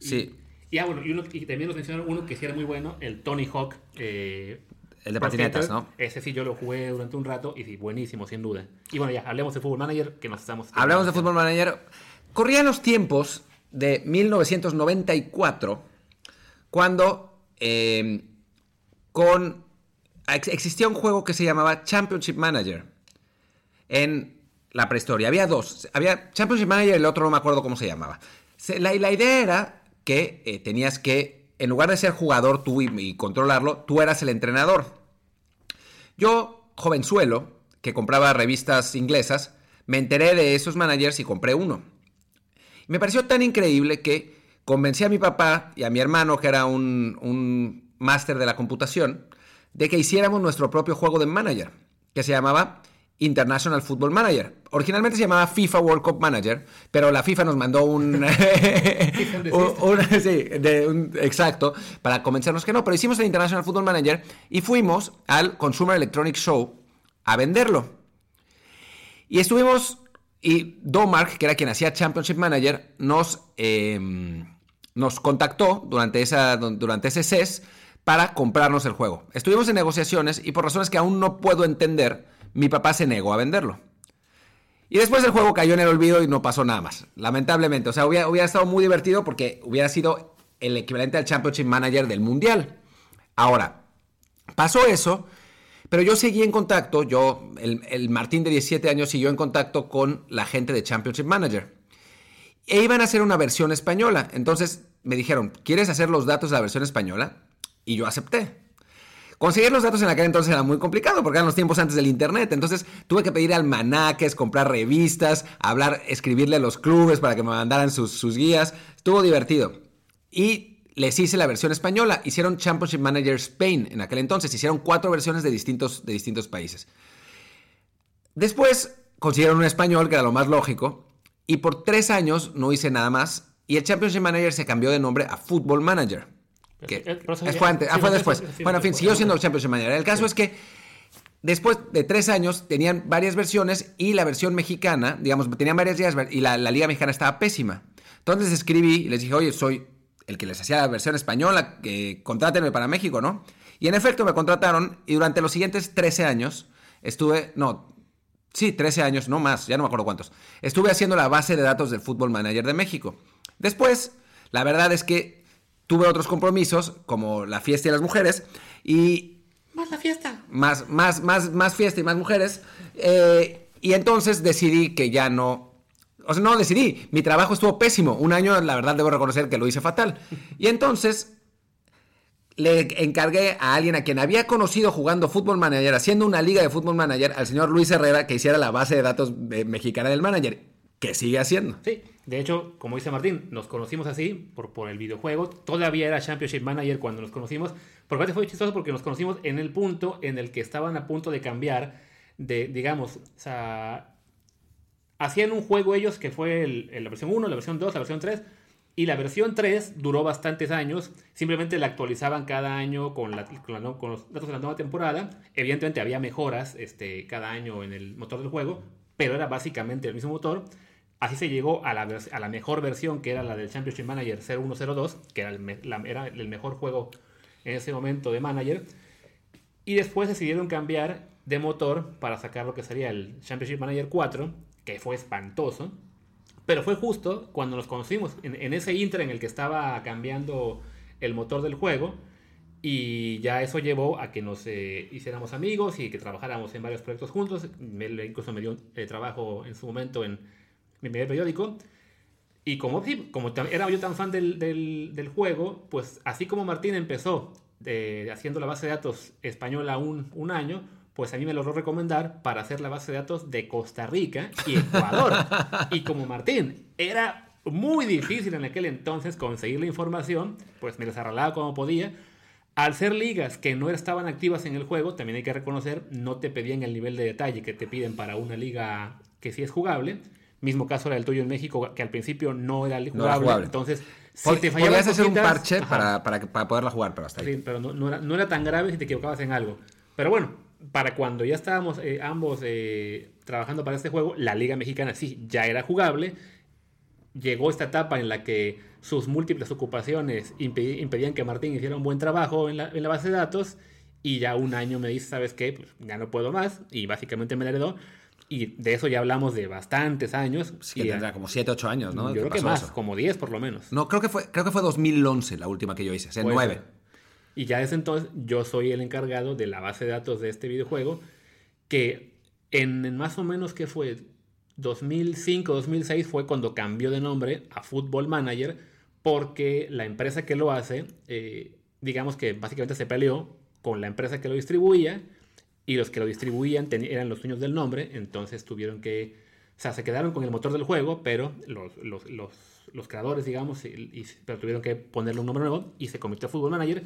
Y- Sí. Y, ah, bueno, y, uno- y también nos mencionaron uno que sí era muy bueno, el Tony Hawk. El de patinetas. ¿no? Ese sí yo lo jugué durante un rato y sí, buenísimo, sin duda. Y bueno, ya, hablemos de Football Manager, que nos estamos... Hablamos de Football Manager. Corrían los tiempos de 1994 cuando eh, con ex- existía un juego que se llamaba Championship Manager en la prehistoria. Había dos. Había Championship Manager y el otro no me acuerdo cómo se llamaba. Se- La, la idea era que eh, tenías que, en lugar de ser jugador tú y, controlarlo, tú eras el entrenador. Yo, jovenzuelo, que compraba revistas inglesas, me enteré de esos managers y compré uno. Me pareció tan increíble que convencí a mi papá y a mi hermano, que era un, un máster de la computación, de que hiciéramos nuestro propio juego de manager, que se llamaba International Football Manager. Originalmente se llamaba FIFA World Cup Manager, pero la FIFA nos mandó un... un- un- sí, de un- exacto, para convencernos que no, pero hicimos el International Football Manager y fuimos al Consumer Electronics Show a venderlo. Y estuvimos, y Domark, que era quien hacía Championship Manager, nos, eh, nos contactó durante, esa, durante ese CES para comprarnos el juego. Estuvimos en negociaciones y por razones que aún no puedo entender, mi papá se negó a venderlo. Y después el juego cayó en el olvido y no pasó nada más, lamentablemente. O sea, hubiera, estado muy divertido porque hubiera sido el equivalente al Championship Manager del Mundial. Ahora, pasó eso, pero yo seguí en contacto, yo, el, el Martín de 17 años siguió en contacto con la gente de Championship Manager. E iban a hacer una versión española. Entonces me dijeron, ¿quieres hacer los datos de la versión española? Y yo acepté. Conseguir los datos en aquel entonces era muy complicado porque eran los tiempos antes del internet. Entonces tuve que pedir almanaques, comprar revistas, hablar, escribirle a los clubes para que me mandaran sus, sus guías. Estuvo divertido. Y les hice la versión española. Hicieron Championship Manager Spain en aquel entonces. Hicieron cuatro versiones de distintos, de distintos países. Después consiguieron un español, que era lo más lógico. Y por tres años no hice nada más. Y el Championship Manager se cambió de nombre a Football Manager. Que fue, antes, ah, fue después. Bueno, en fin, siguió siendo Championship Manager. El caso es que después de tres años tenían varias versiones y la versión mexicana, digamos, tenían varias ligas y la, la liga mexicana estaba pésima. Entonces escribí y les dije, oye, soy el que les hacía la versión española, que contrátenme para México, ¿no? Y en efecto me contrataron y durante los siguientes 13 años estuve, no, sí, 13 años, no más, ya no me acuerdo cuántos, estuve haciendo la base de datos del Fútbol Manager de México. Después, la verdad es que tuve otros compromisos, como la fiesta y las mujeres, y... Más la fiesta. Más, más, más, más fiesta y más mujeres. Eh, y entonces decidí que ya no o sea, no decidí. Mi trabajo estuvo pésimo. Un año, la verdad, debo reconocer que lo hice fatal. Y entonces le encargué a alguien a quien había conocido jugando Fútbol Manager, haciendo una liga de Fútbol Manager, al señor Luis Herrera, que hiciera la base de datos mexicana del manager, que sigue haciendo. Sí, de hecho, como dice Martín, nos conocimos así por, por el videojuego. Todavía era Championship Manager cuando nos conocimos. Por parte fue chistoso porque nos conocimos en el punto en el que estaban a punto de cambiar de, digamos, o hacían un juego ellos que fue la versión 1, la versión 2, la versión 3. Y la versión 3 duró bastantes años. Simplemente la actualizaban cada año con, con, los datos de la nueva temporada. Evidentemente había mejoras este, cada año en el motor del juego. Pero era básicamente el mismo motor. Así se llegó a la, a la mejor versión que era la del Championship Manager 0102. Que era el, era el mejor juego en ese momento de Manager. Y después decidieron cambiar de motor para sacar lo que sería el Championship Manager 4 que fue espantoso. Pero fue justo cuando nos conocimos, en, ese inter en el que estaba cambiando el motor del juego. Y ya eso llevó a que nos eh, hiciéramos amigos y que trabajáramos en varios proyectos juntos. incluso me dio eh, trabajo en su momento en mi primer periódico. Y como, como era yo tan fan del, del, juego, pues así como Martín empezó eh, haciendo la base de datos española un, un año, pues a mí me logró recomendar para hacer la base de datos de Costa Rica y Ecuador. y como Martín era muy difícil en aquel entonces conseguir la información, pues me las arreglaba como podía. Al ser ligas que no estaban activas en el juego, también hay que reconocer, no te pedían el nivel de detalle que te piden para una liga que sí es jugable. Mismo caso era el tuyo en México, que al principio no era jugable. Entonces, si te fallabas. hacer un parche para, para, poderla jugar, pero hasta ahí. Sí, pero no, era, no, era, tan grave si te equivocabas en algo. Pero bueno, para cuando ya estábamos eh, ambos eh, trabajando para este juego, la Liga Mexicana sí ya era jugable. Llegó esta etapa en la que sus múltiples ocupaciones impedían que Martín hiciera un buen trabajo en la, base de datos. Y ya un año me dice, ¿sabes qué? Pues ya no puedo más. Y básicamente me la heredó. Y de eso ya hablamos de bastantes años. Sí, que tendrá como 7, 8 años, ¿no? Yo creo que más, como 10 por lo menos. No, creo que fue, creo que fue 2011 la última que yo hice, o sea, 9. Y ya desde entonces yo soy el encargado de la base de datos de este videojuego, que en, más o menos que fue 2005, 2006 fue cuando cambió de nombre a Football Manager, porque la empresa que lo hace, eh, digamos que básicamente se peleó con la empresa que lo distribuía, y los que lo distribuían eran los dueños del nombre, entonces tuvieron que, o sea, se quedaron con el motor del juego, pero los, los, los, los creadores, digamos, pero tuvieron que ponerle un nombre nuevo y se convirtió a Football Manager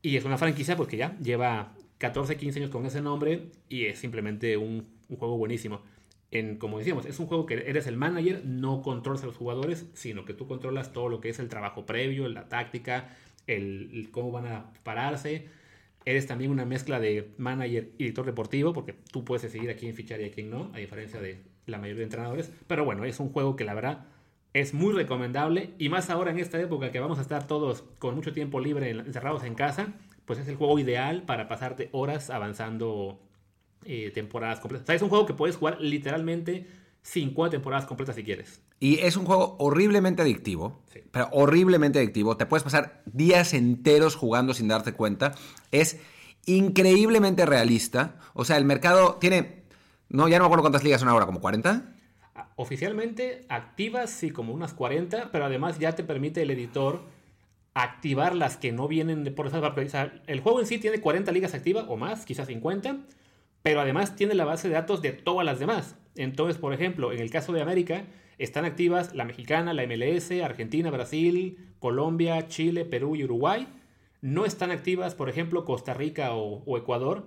y es una franquicia porque ya lleva 14, 15 años con ese nombre y es simplemente un, juego buenísimo. En, como decíamos, es un juego que eres el manager, no controlas a los jugadores, sino que tú controlas todo lo que es el trabajo previo, la táctica, el, cómo van a pararse. Eres también una mezcla de manager y director deportivo, porque tú puedes decidir a quién fichar y a quién no, a diferencia de la mayoría de entrenadores. Pero bueno, es un juego que la verdad es muy recomendable y más ahora en esta época que vamos a estar todos con mucho tiempo libre encerrados en casa, pues es el juego ideal para pasarte horas avanzando eh, temporadas completas. O sea, es un juego que puedes jugar literalmente cinco temporadas completas si quieres. Y es un juego horriblemente adictivo, pero horriblemente adictivo. Te puedes pasar días enteros jugando sin darte cuenta. Es increíblemente realista. O sea, el mercado tiene, no, ya no me acuerdo cuántas ligas son ahora, como 40 oficialmente activas, sí, como unas 40, pero además ya te permite el editor activar las que no vienen de por esa o sea, el juego en sí tiene 40 ligas activas o más, quizás 50, pero además tiene la base de datos de todas las demás. Entonces, por ejemplo, en el caso de América, están activas la mexicana, la MLS, Argentina, Brasil, Colombia, Chile, Perú y Uruguay. No están activas, por ejemplo, Costa Rica o, Ecuador,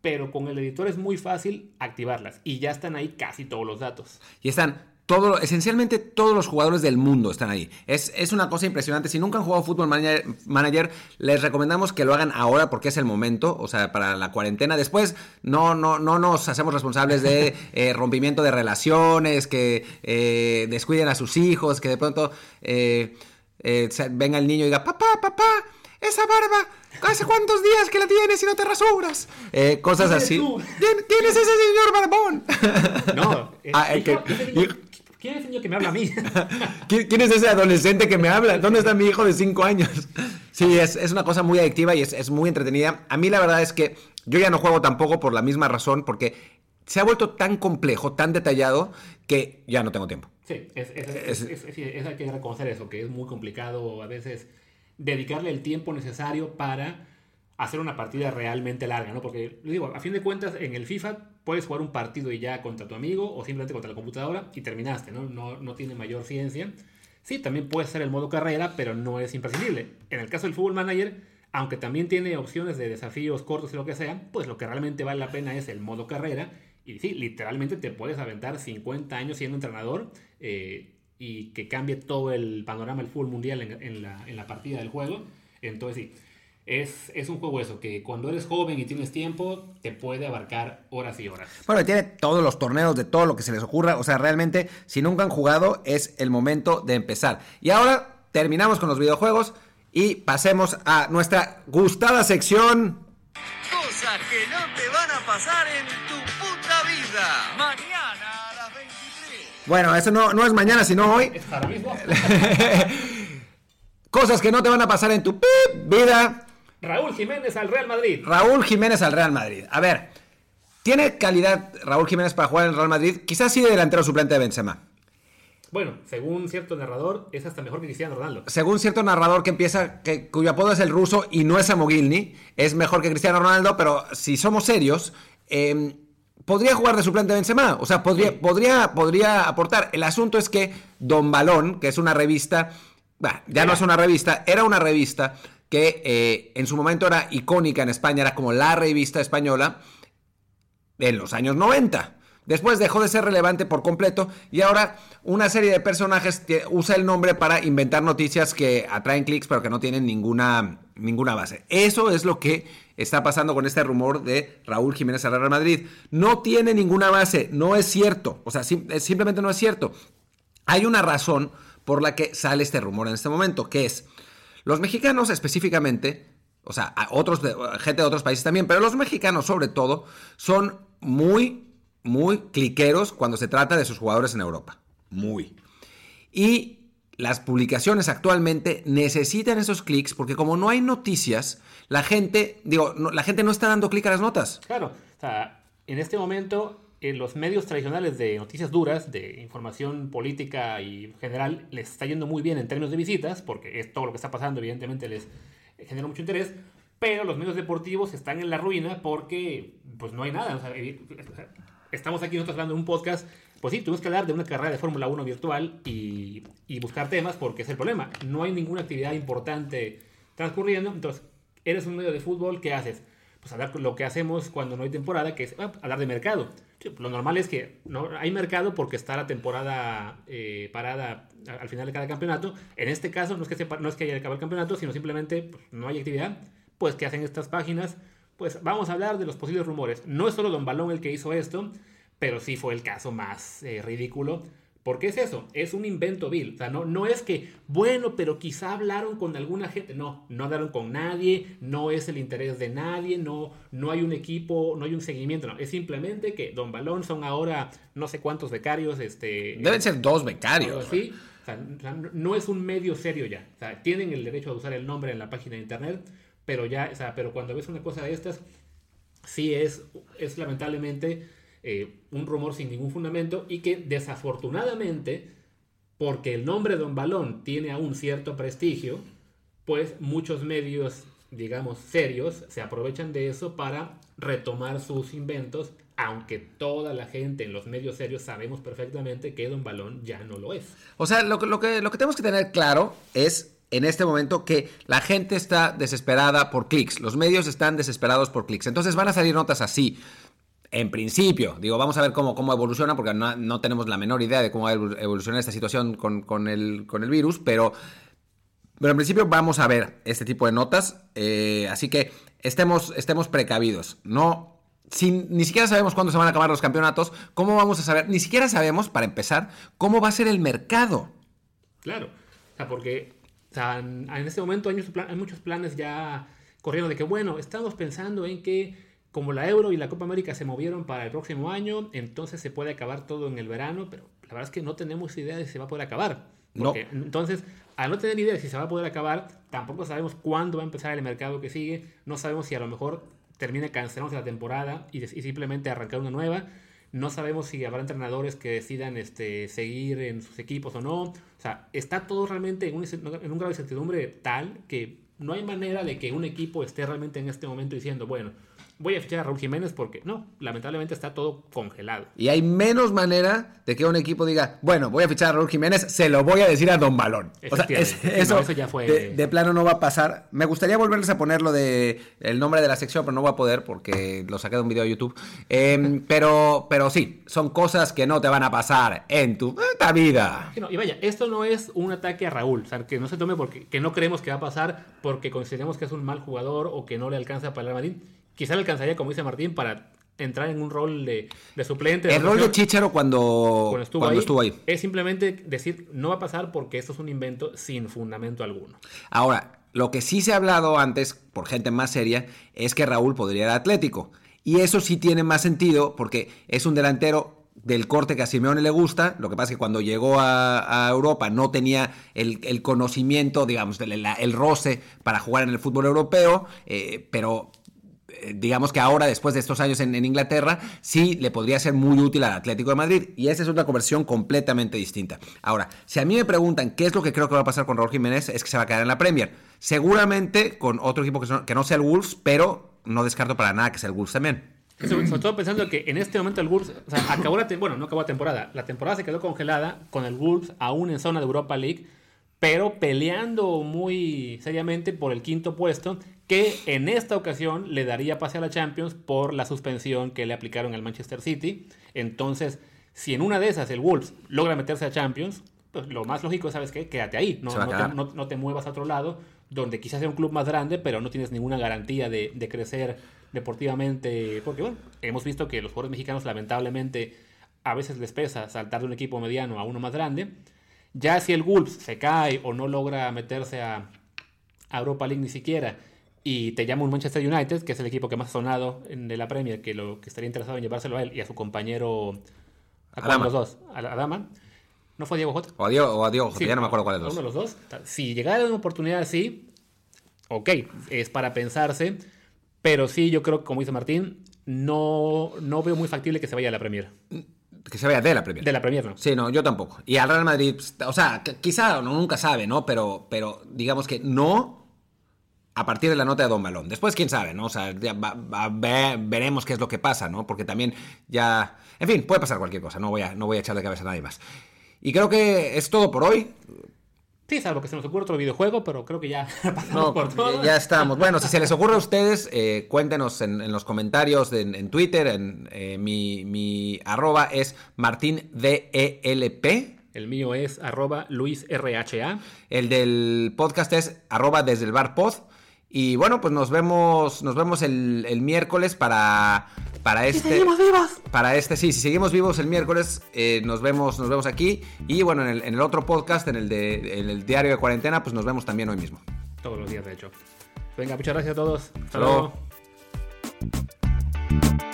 pero con el editor es muy fácil activarlas y ya están ahí casi todos los datos. Y están todo, esencialmente todos los jugadores del mundo están ahí. Es, es, una cosa impresionante. Si nunca han jugado Fútbol manager, manager, les recomendamos que lo hagan ahora porque es el momento, o sea, para la cuarentena. Después no, no, no nos hacemos responsables de eh, rompimiento de relaciones, que eh, descuiden a sus hijos, que de pronto eh, venga el niño y diga, papá, papá, esa barba, ¿hace cuántos días que la tienes y no te rasuras? cosas así. ¿Quién, es ese señor barbón? No, ah, que, ¿Quién es el niño que me habla a mí? ¿Quién, es ese adolescente que me habla? ¿Dónde está mi hijo de 5 años? Sí, es, una cosa muy adictiva y es, muy entretenida. A mí la verdad es que yo ya no juego tampoco por la misma razón, porque se ha vuelto tan complejo, tan detallado, que ya no tengo tiempo. Sí, es, hay que reconocer eso, que es muy complicado a veces dedicarle el tiempo necesario para hacer una partida realmente larga, ¿no? Porque, digo, a fin de cuentas, en el FIFA puedes jugar un partido y ya contra tu amigo o simplemente contra la computadora y terminaste, ¿no? No, tiene mayor ciencia. Sí, también puede ser el modo carrera, pero no es imprescindible. En el caso del Fútbol Manager, aunque también tiene opciones de desafíos cortos y lo que sea, pues lo que realmente vale la pena es el modo carrera. Y sí, literalmente te puedes aventar 50 años siendo entrenador eh, y que cambie todo el panorama del fútbol mundial en, la, en la partida del juego. Entonces sí, es, un juego eso, que cuando eres joven y tienes tiempo, te puede abarcar horas y horas. Bueno, tiene todos los torneos de todo lo que se les ocurra. O sea, realmente, si nunca han jugado, es el momento de empezar. Y ahora terminamos con los videojuegos y pasemos a nuestra gustada sección. Cosas que no te van a pasar en tu puta vida. Mañana a las 23. Bueno, eso no, no es mañana, sino hoy. ¿Es ahora mismo? Cosas que no te van a pasar en tu vida. Raúl Jiménez al Real Madrid. Raúl Jiménez al Real Madrid. A ver, ¿tiene calidad Raúl Jiménez para jugar en el Real Madrid? Quizás sí de delantero suplente de Benzema. Bueno, según cierto narrador, es hasta mejor que Cristiano Ronaldo. Según cierto narrador que empieza, que, cuyo apodo es el ruso y no es Samogilny, es mejor que Cristiano Ronaldo, pero si somos serios, em, podría jugar de suplente Benzema. O sea, podría, podría, podría aportar. El asunto es que Don Balón, que es una revista, ya no es una revista, era una revista que eh, en su momento era icónica en España, era como la revista española en los años 90. Después dejó de ser relevante por completo y ahora una serie de personajes usa el nombre para inventar noticias que atraen clics pero que no tienen ninguna, ninguna base. Eso es lo que está pasando con este rumor de Raúl Jiménez al Real Madrid. No tiene ninguna base, no es cierto. O sea, simplemente no es cierto. Hay una razón por la que sale este rumor en este momento, que es los mexicanos específicamente, o sea, otros, gente de otros países también, pero los mexicanos sobre todo, son muy, muy cliqueros cuando se trata de sus jugadores en Europa. Muy. Y las publicaciones actualmente necesitan esos clics porque como no hay noticias, la gente, digo, la gente no está dando clic a las notas. Claro, o sea, en este momento en los medios tradicionales de noticias duras, de información política y general, les está yendo muy bien en términos de visitas, porque es todo lo que está pasando, evidentemente les genera mucho interés, pero los medios deportivos están en la ruina porque pues no hay nada. estamos aquí nosotros hablando de un podcast, pues sí, tuvimos que hablar de una carrera de Fórmula 1 virtual y, y buscar temas porque es el problema. No hay ninguna actividad importante transcurriendo, entonces eres un medio de fútbol, ¿qué haces? Pues hablar lo que hacemos cuando no hay temporada, que es hablar de mercado lo normal es que no hay mercado porque está la temporada eh, parada al final de cada campeonato. En este caso no es que, se, no es que haya acabado el campeonato, sino simplemente pues, no hay actividad. Pues que hacen estas páginas. Pues vamos a hablar de los posibles rumores. No es solo Don Balón el que hizo esto, pero sí fue el caso más eh, ridículo ¿Por qué es eso? Es un invento vil. O sea, no, no es que, bueno, pero quizá hablaron con alguna gente. No, no hablaron con nadie, no es el interés de nadie, no, no hay un equipo, no hay un seguimiento. No, es simplemente que Don Balón son ahora no sé cuántos becarios. Este, Deben ser dos becarios. ¿sí? O sea, no es un medio serio ya. O sea, tienen el derecho a usar el nombre en la página de internet, pero ya, o sea, pero cuando ves una cosa de estas, sí es, es lamentablemente eh, un rumor sin ningún fundamento y que desafortunadamente, porque el nombre Don Balón tiene aún cierto prestigio, pues muchos medios, digamos, serios, se aprovechan de eso para retomar sus inventos, aunque toda la gente en los medios serios sabemos perfectamente que Don Balón ya no lo es. O sea, lo, lo que, lo que tenemos que tener claro es en este momento que la gente está desesperada por clics, los medios están desesperados por clics, entonces van a salir notas así. En principio, digo, vamos a ver cómo, cómo evoluciona, porque no, no tenemos la menor idea de cómo va a evol- evolucionar esta situación con, con el, con el virus, pero, pero en principio vamos a ver este tipo de notas, eh, así que estemos, estemos precavidos. No, ni siquiera sabemos cuándo se van a acabar los campeonatos, cómo vamos a saber, ni siquiera sabemos, para empezar, cómo va a ser el mercado. Claro. O sea, porque en este momento hay muchos planes ya corriendo de que, bueno, estamos pensando en que como la Euro y la Copa América se movieron para el próximo año, entonces se puede acabar todo en el verano, pero la verdad es que no tenemos idea de si se va a poder acabar. No. Entonces, al no tener idea de si se va a poder acabar, tampoco sabemos cuándo va a empezar el mercado que sigue, no sabemos si a lo mejor termina cancelándose la temporada y simplemente arrancar una nueva. No sabemos si habrá entrenadores que decidan este, seguir en sus equipos o no. O sea, está todo realmente en un, en un grado de incertidumbre tal que no hay manera de que un equipo esté realmente en este momento diciendo, bueno, voy a fichar a Raúl Jiménez porque no, lamentablemente está todo congelado. Y hay menos manera de que un equipo diga, bueno, voy a fichar a Raúl Jiménez, se lo voy a decir a Don Balón. O sea, es- eso, no, eso ya fue- de, de plano no va a pasar. Me gustaría volverles a poner lo de el nombre de la sección, pero no voy a poder porque lo saqué de un video de YouTube. Em, pero, pero sí, son cosas que no te van a pasar en tu puta vida. No, y vaya, esto no es un ataque a Raúl, o sea, que no se tome porque que no creemos que va a pasar porque consideremos que es un mal jugador o que no le alcanza para el Madrid. Quizá le alcanzaría, como dice Martín, para entrar en un rol de, de suplente. de El rol de. Chicharo cuando, cuando estuvo, cuando ahí, estuvo ahí. es simplemente decir, no va a pasar porque esto es un invento sin fundamento alguno. Ahora, lo que sí se ha hablado antes, por gente más seria, es que Raúl podría ir a Atlético. Y eso sí tiene más sentido porque es un delantero del corte que a Simeone le gusta. Lo que pasa es que cuando llegó a, a Europa no tenía el, el conocimiento, digamos, el, roce para jugar en el fútbol europeo, eh, pero digamos que ahora, después de estos años en, Inglaterra, sí le podría ser muy útil al Atlético de Madrid. Y esa es una conversión completamente distinta. Ahora, si a mí me preguntan qué es lo que creo que va a pasar con Raúl Jiménez, es que se va a quedar en la Premier. Seguramente con otro equipo que, no sea el Wolves, pero no descarto para nada que sea el Wolves también. Sobre, sobre todo pensando que en este momento el Wolves, o sea, acabó la, bueno, no acabó la temporada, la temporada se quedó congelada con el Wolves aún en zona de Europa League, pero peleando muy seriamente por el quinto puesto, que en esta ocasión le daría pase a la Champions por la suspensión que le aplicaron al Manchester City. Entonces, si en una de esas el Wolves logra meterse a Champions, pues lo más lógico, ¿sabes qué? Quédate ahí, no, te, quedar. no- no te muevas a otro lado, donde quizás sea un club más grande, pero no tienes ninguna garantía de, de crecer deportivamente. Porque, bueno, hemos visto que los jugadores mexicanos, lamentablemente, a veces les pesa saltar de un equipo mediano a uno más grande. Ya si el Wolves se cae o no logra meterse a, a Europa League ni siquiera, y te llama un Manchester United, que es el equipo que más ha sonado en, de la Premier, que, lo, que estaría interesado en llevárselo a él y a su compañero. ¿A Adama. los dos? ¿A la- Adama? ¿No fue Diego Jota? O a Diego, o a Diego Jota, Sí, ya no me acuerdo cuál de los Uno de los dos. Si llegara una oportunidad así, ok, es para pensarse. Pero sí, yo creo que, como dice Martín, no, no veo muy factible que se vaya a la Premier. Que se vaya de la Premier. De la Premier, no. Sí, no, yo tampoco. Y al Real Madrid, o sea, quizá uno nunca sabe, ¿no? Pero, pero digamos que no a partir de la nota de Don Balón. Después, quién sabe, ¿no? O sea, ya va- va- ve- veremos qué es lo que pasa, ¿no? Porque también ya... En fin, puede pasar cualquier cosa, no voy a, no voy a echar de cabeza a nadie más. Y creo que es todo por hoy. Sí, salvo que se nos ocurra otro videojuego, pero creo que ya pasamos No, por todo. ya estamos. Bueno, si se les ocurre a ustedes, eh, cuéntenos en, en los comentarios, de- en, en Twitter. En, eh, mi, mi arroba es martindelp. El mío es arroba luisrha. El del podcast es arroba desde el bar pod. Y bueno, pues nos vemos, nos vemos el, el miércoles para, para este. Para este, sí, si seguimos vivos el miércoles, eh, nos vemos, nos vemos aquí. Y bueno, en el, en el otro podcast, en el de en el diario de cuarentena, pues nos vemos también hoy mismo. Todos los días, de hecho. Venga, muchas gracias a todos. Hasta Hasta luego. luego.